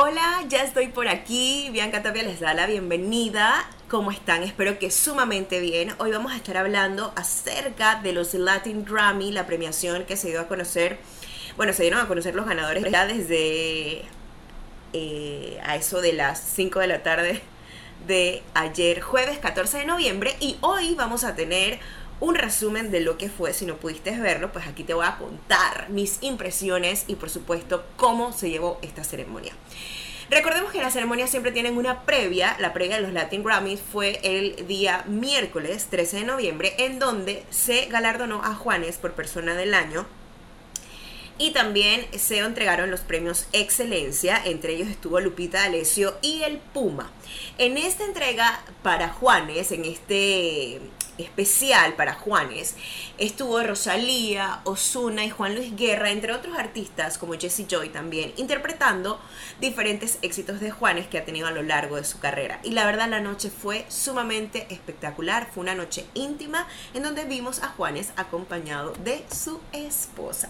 Hola, ya estoy por aquí. Bianca Tapia les da la bienvenida. ¿Cómo están? Espero que sumamente bien. Hoy vamos a estar hablando acerca de los Latin Grammy, la premiación que se dio a conocer. Bueno, se dieron a conocer los ganadores ya desde eh, a eso de las 5 de la tarde de ayer, jueves 14 de noviembre. Y hoy vamos a tener un resumen de lo que fue. Si no pudiste verlo, pues aquí te voy a contar mis impresiones y por supuesto cómo se llevó esta ceremonia. Recordemos que las ceremonias siempre tienen una previa. La previa de los Latin Grammys fue el día miércoles 13 de noviembre, en donde se galardonó a Juanes por persona del año. Y también se entregaron los premios Excelencia, entre ellos estuvo Lupita D'Alessio y el Puma. En esta entrega para Juanes, en este especial para Juanes, estuvo Rosalía, Osuna y Juan Luis Guerra, entre otros artistas como Jesse Joy también, interpretando diferentes éxitos de Juanes que ha tenido a lo largo de su carrera. Y la verdad la noche fue sumamente espectacular, fue una noche íntima en donde vimos a Juanes acompañado de su esposa.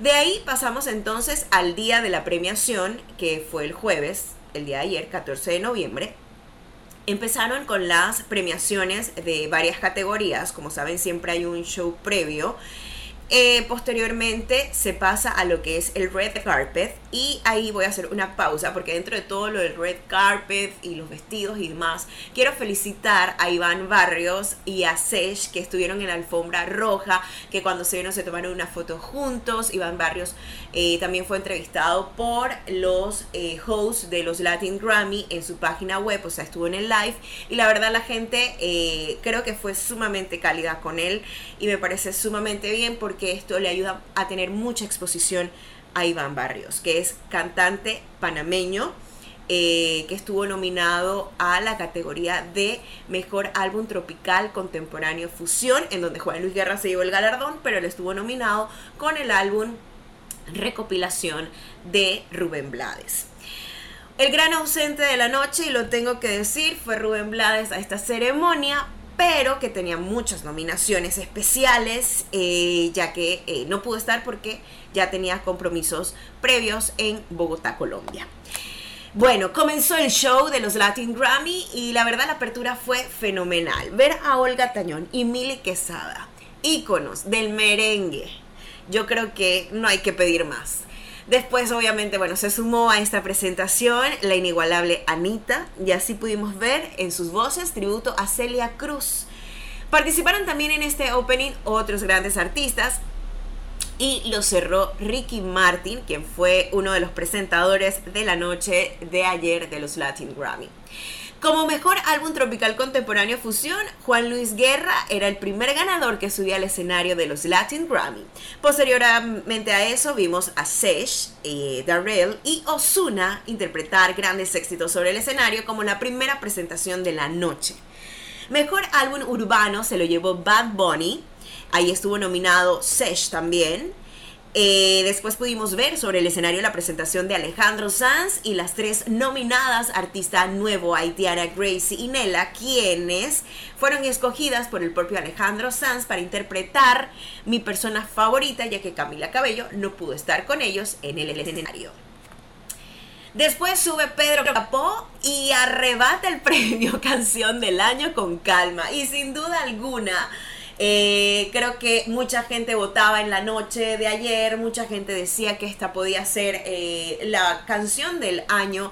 De ahí pasamos entonces al día de la premiación, que fue el jueves, el día de ayer, 14 de noviembre, Empezaron con las premiaciones de varias categorías, como saben siempre hay un show previo eh, posteriormente se pasa a lo que es el red carpet y ahí voy a hacer una pausa porque dentro de todo lo del red carpet y los vestidos y demás, quiero felicitar a Iván Barrios y a Sesh que estuvieron en la alfombra roja, que cuando se vieron se tomaron una foto juntos. Iván Barrios eh, también fue entrevistado por los eh, hosts de los Latin Grammy en su página web, o sea, estuvo en el live y la verdad la gente creo que fue sumamente cálida con él y me parece sumamente bien porque que esto le ayuda a tener mucha exposición a Iván Barrios, que es cantante panameño. Eh, que estuvo nominado a la categoría de Mejor Álbum Tropical Contemporáneo Fusión, en donde Juan Luis Guerra se llevó el galardón, pero él estuvo nominado con el álbum Recopilación de Rubén Blades. El gran ausente de la noche, y lo tengo que decir, fue Rubén Blades a esta ceremonia pero que tenía muchas nominaciones especiales, eh, ya que eh, no pudo estar porque ya tenía compromisos previos en Bogotá, Colombia. Bueno, comenzó el show de los Latin Grammy y la verdad la apertura fue fenomenal. Ver a Olga Tañón y Mili Quesada, íconos del merengue, yo creo que no hay que pedir más. Después, obviamente, bueno, se sumó a esta presentación la inigualable Anita y así pudimos ver en sus voces tributo a Celia Cruz. Participaron también en este opening otros grandes artistas y lo cerró Ricky Martin, quien fue uno de los presentadores de la noche de ayer de los Latin Grammy. Como mejor álbum tropical contemporáneo fusión, Juan Luis Guerra era el primer ganador que subía al escenario de los Latin Grammy. Posteriormente a eso vimos a Sesh, eh, Darrell y Osuna interpretar grandes éxitos sobre el escenario como la primera presentación de la noche. Mejor álbum urbano se lo llevó Bad Bunny. Ahí estuvo nominado Sesh también. Eh, después pudimos ver sobre el escenario la presentación de Alejandro Sanz y las tres nominadas artista nuevo haitiana Gracie y Nela, quienes fueron escogidas por el propio Alejandro Sanz para interpretar mi persona favorita, ya que Camila Cabello no pudo estar con ellos en el escenario. Después sube Pedro Capó y arrebata el premio Canción del Año con calma. Y sin duda alguna, eh, creo que mucha gente votaba en la noche de ayer, mucha gente decía que esta podía ser eh, la canción del año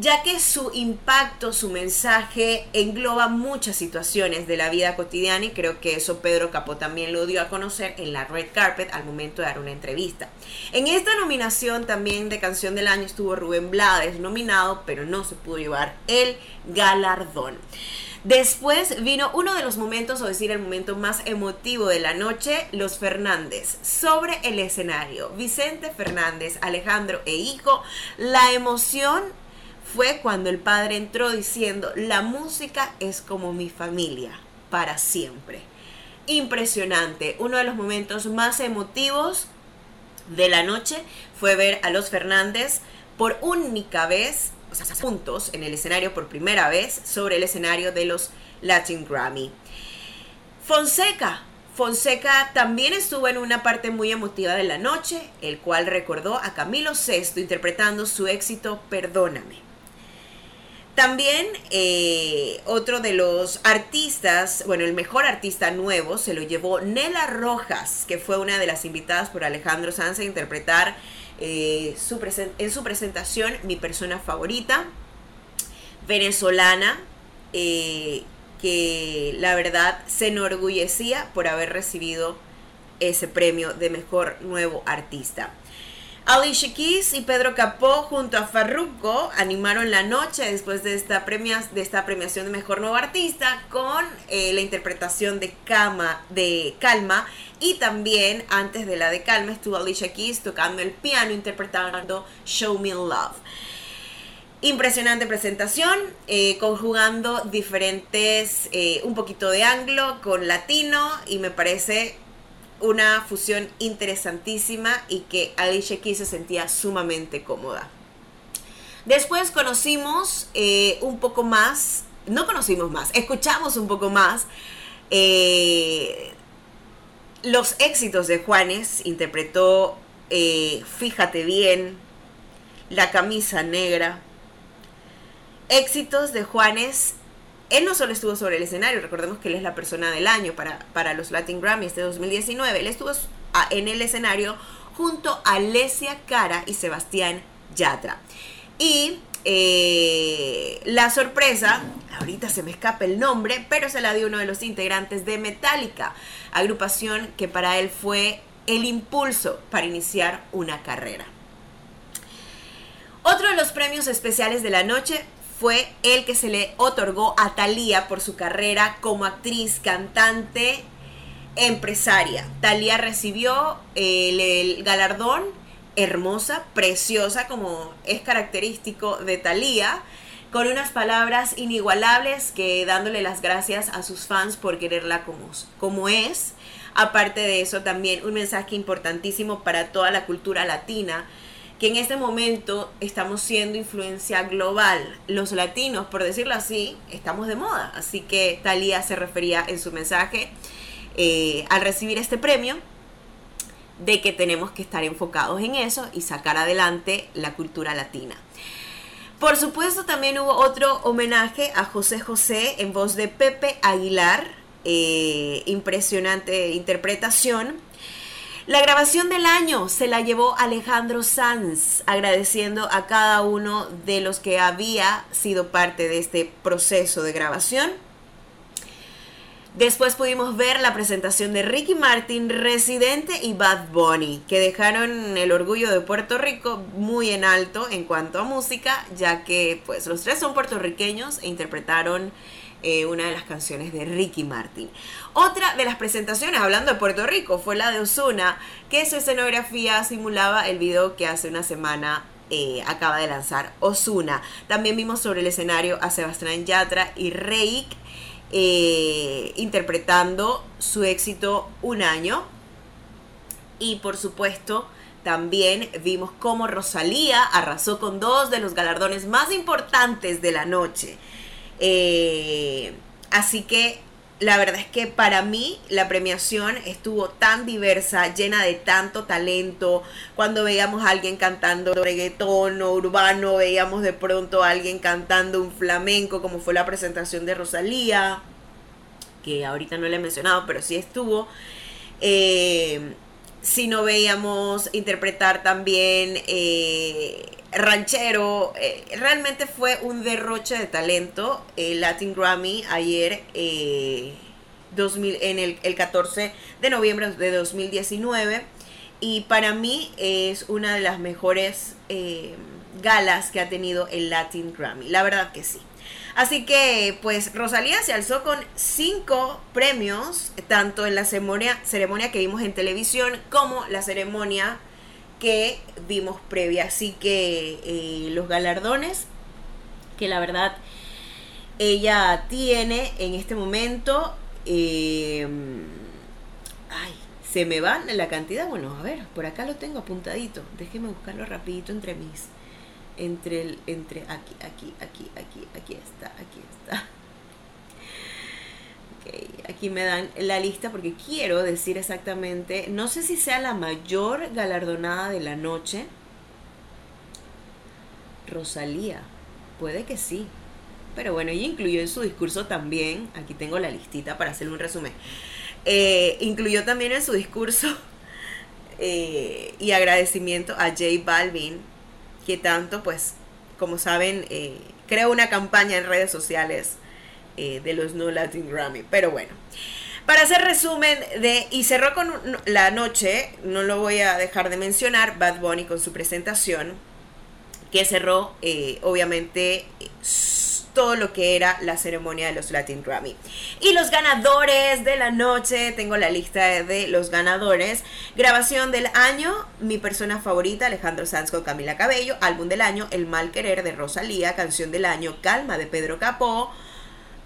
ya que su impacto, su mensaje engloba muchas situaciones de la vida cotidiana y creo que eso Pedro Capó también lo dio a conocer en la red carpet al momento de dar una entrevista. En esta nominación también de canción del año estuvo Rubén Blades nominado, pero no se pudo llevar el galardón. Después vino uno de los momentos, o decir el momento más emotivo de la noche, los Fernández, sobre el escenario. Vicente Fernández, Alejandro e hijo, la emoción fue cuando el padre entró diciendo, la música es como mi familia, para siempre. Impresionante, uno de los momentos más emotivos de la noche fue ver a los Fernández por única vez o sea, juntos en el escenario por primera vez sobre el escenario de los Latin Grammy. Fonseca Fonseca también estuvo en una parte muy emotiva de la noche, el cual recordó a Camilo VI interpretando su éxito Perdóname. También eh, otro de los artistas, bueno, el mejor artista nuevo se lo llevó Nela Rojas, que fue una de las invitadas por Alejandro Sanz a interpretar eh, en su presentación Mi persona favorita, venezolana, eh, que la verdad se enorgullecía por haber recibido ese premio de mejor nuevo artista. Alicia Keys y Pedro Capó junto a Farruko animaron la noche después de esta, premiación de Mejor Nuevo Artista con eh, la interpretación de, Cama, de Calma y también antes de la de Calma estuvo Alicia Keys tocando el piano interpretando Show Me Love. Impresionante presentación, eh, conjugando diferentes, eh, un poquito de anglo con latino y me parece una fusión interesantísima y que Alicia Keys se sentía sumamente cómoda. Después conocimos eh, un poco más, no conocimos más, escuchamos un poco más los éxitos de Juanes, interpretó Fíjate bien, La camisa negra, éxitos de Juanes. Él no solo estuvo sobre el escenario, recordemos que él es la persona del año para, para los Latin Grammys de 2019. Él estuvo en el escenario junto a Lesia Cara y Sebastián Yatra. Y eh, la sorpresa, ahorita se me escapa el nombre, pero se la dio uno de los integrantes de Metallica, agrupación que para él fue el impulso para iniciar una carrera. Otro de los premios especiales de la noche fue el que se le otorgó a Thalía por su carrera como actriz, cantante, empresaria. Thalía recibió el, galardón hermosa, preciosa, como es característico de Thalía, con unas palabras inigualables que dándole las gracias a sus fans por quererla como es. Aparte de eso, también un mensaje importantísimo para toda la cultura latina que en este momento estamos siendo influencia global. Los latinos, por decirlo así, estamos de moda. Así que Talía se refería en su mensaje eh, al recibir este premio de que tenemos que estar enfocados en eso y sacar adelante la cultura latina. Por supuesto, también hubo otro homenaje a José José en voz de Pepe Aguilar. Eh, impresionante interpretación la grabación del año se la llevó Alejandro Sanz, agradeciendo a cada uno de los que había sido parte de este proceso de grabación. Después pudimos ver la presentación de Ricky Martin, Residente y Bad Bunny, que dejaron el orgullo de Puerto Rico muy en alto en cuanto a música, ya que pues los tres son puertorriqueños e interpretaron eh, una de las canciones de Ricky Martin. Otra de las presentaciones, hablando de Puerto Rico, fue la de Osuna, que su escenografía simulaba el video que hace una semana eh, acaba de lanzar Osuna. También vimos sobre el escenario a Sebastián Yatra y Reik eh, interpretando su éxito Un año. Y por supuesto, también vimos cómo Rosalía arrasó con dos de los galardones más importantes de la noche. Eh, así que la verdad es que para mí la premiación estuvo tan diversa, llena de tanto talento. Cuando veíamos a alguien cantando reggaetón o urbano, veíamos de pronto a alguien cantando un flamenco, como fue la presentación de Rosalía, que ahorita no le he mencionado, pero sí estuvo. Eh, si no veíamos interpretar también eh, ranchero, eh, realmente fue un derroche de talento. El Latin Grammy ayer, 2000, eh, en el, 14 de noviembre de 2019. Y para mí es una de las mejores eh, galas que ha tenido el Latin Grammy. La verdad que sí. Así que, pues, Rosalía se alzó con cinco premios, tanto en la ceremonia, ceremonia que vimos en televisión como la ceremonia que vimos previa. Así que eh, los galardones, que la verdad ella tiene en este momento, em, ay, se me van la cantidad. Bueno, a ver, por acá lo tengo apuntadito. Déjeme buscarlo rapidito entre mis, entre el, entre aquí, aquí, aquí, aquí, aquí está, aquí está. Aquí me dan la lista porque quiero decir exactamente, no sé si sea la mayor galardonada de la noche. Rosalía, puede que sí. Pero bueno, ella incluyó en su discurso también, aquí tengo la listita para hacer un resumen, eh, incluyó también en su discurso eh, y agradecimiento a J Balvin, que tanto, pues, como saben, eh, creó una campaña en redes sociales de los No Latin Grammy. Pero bueno, para hacer resumen de, y cerró con la noche, no lo voy a dejar de mencionar, Bad Bunny con su presentación, que cerró, obviamente, todo lo que era la ceremonia de los Latin Grammy. Y los ganadores de la noche, tengo la lista de los ganadores. Grabación del año, mi persona favorita, Alejandro Sanz con Camila Cabello. Álbum del año, El Mal Querer de Rosalía. Canción del año, Calma de Pedro Capó.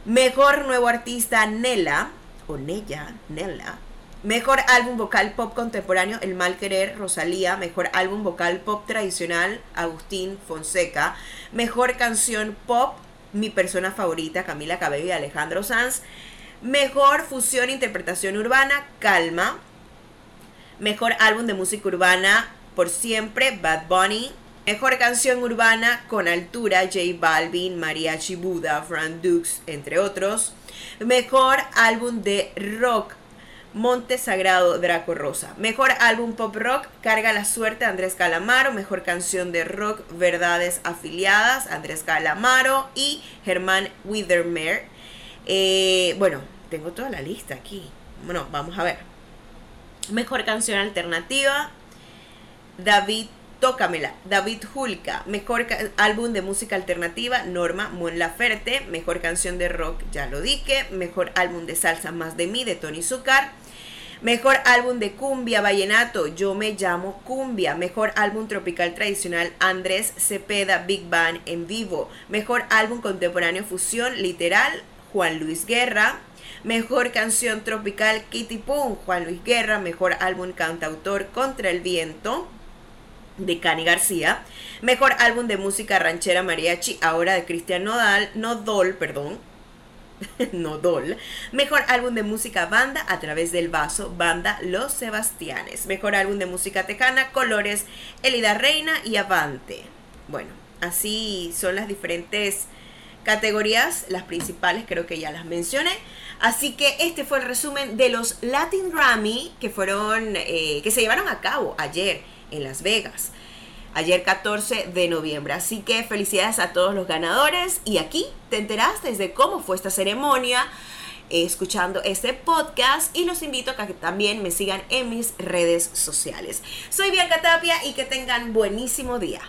Mejor nuevo artista, Nela, o Nella, Nella. Mejor álbum vocal pop contemporáneo, El Mal Querer, Rosalía. Mejor álbum vocal pop tradicional, Agustín Fonseca. Mejor canción pop, mi persona favorita, Camila Cabello y Alejandro Sanz. Mejor fusión e interpretación urbana, Calma. Mejor álbum de música urbana, Por Siempre, Bad Bunny. Mejor canción urbana, Con Altura, J Balvin, Mariachi Buda, Fran Dux, entre otros. Mejor álbum de rock, Monte Sagrado Draco Rosa. Mejor álbum pop rock, Carga la Suerte, Andrés Calamaro. Mejor canción de rock, Verdades Afiliadas, Andrés Calamaro y Germán Withermere. Eh, bueno, tengo toda la lista aquí. Bueno, vamos a ver. Mejor canción alternativa, David Tócamela, David Julka, mejor álbum de música alternativa, Norma Mon Laferte, mejor canción de rock, ya lo dije, mejor álbum de salsa Más de mí de Tony Zucar, Mejor álbum de cumbia, vallenato, Yo me llamo Cumbia. Mejor álbum tropical tradicional, Andrés Cepeda, Big Band en vivo. Mejor álbum contemporáneo fusión, literal, Juan Luis Guerra. Mejor canción tropical, Kitty Pum, Juan Luis Guerra. Mejor álbum cantautor, Contra el Viento de Cani García. Mejor álbum de música ranchera mariachi, ahora de Cristian Nodal, Nodol, perdón, Nodol. Mejor álbum de música banda a través del vaso, banda Los Sebastianes. Mejor álbum de música tecana, Colores, Elida Reina y Avante. Bueno, así son las diferentes categorías, las principales creo que ya las mencioné. Así que este fue el resumen de los Latin Grammy que fueron, eh, que se llevaron a cabo ayer en Las Vegas ayer 14 de noviembre. Así que felicidades a todos los ganadores y aquí te enteraste de cómo fue esta ceremonia eh, escuchando este podcast y los invito a que también me sigan en mis redes sociales. Soy Bianca Tapia y que tengan buenísimo día.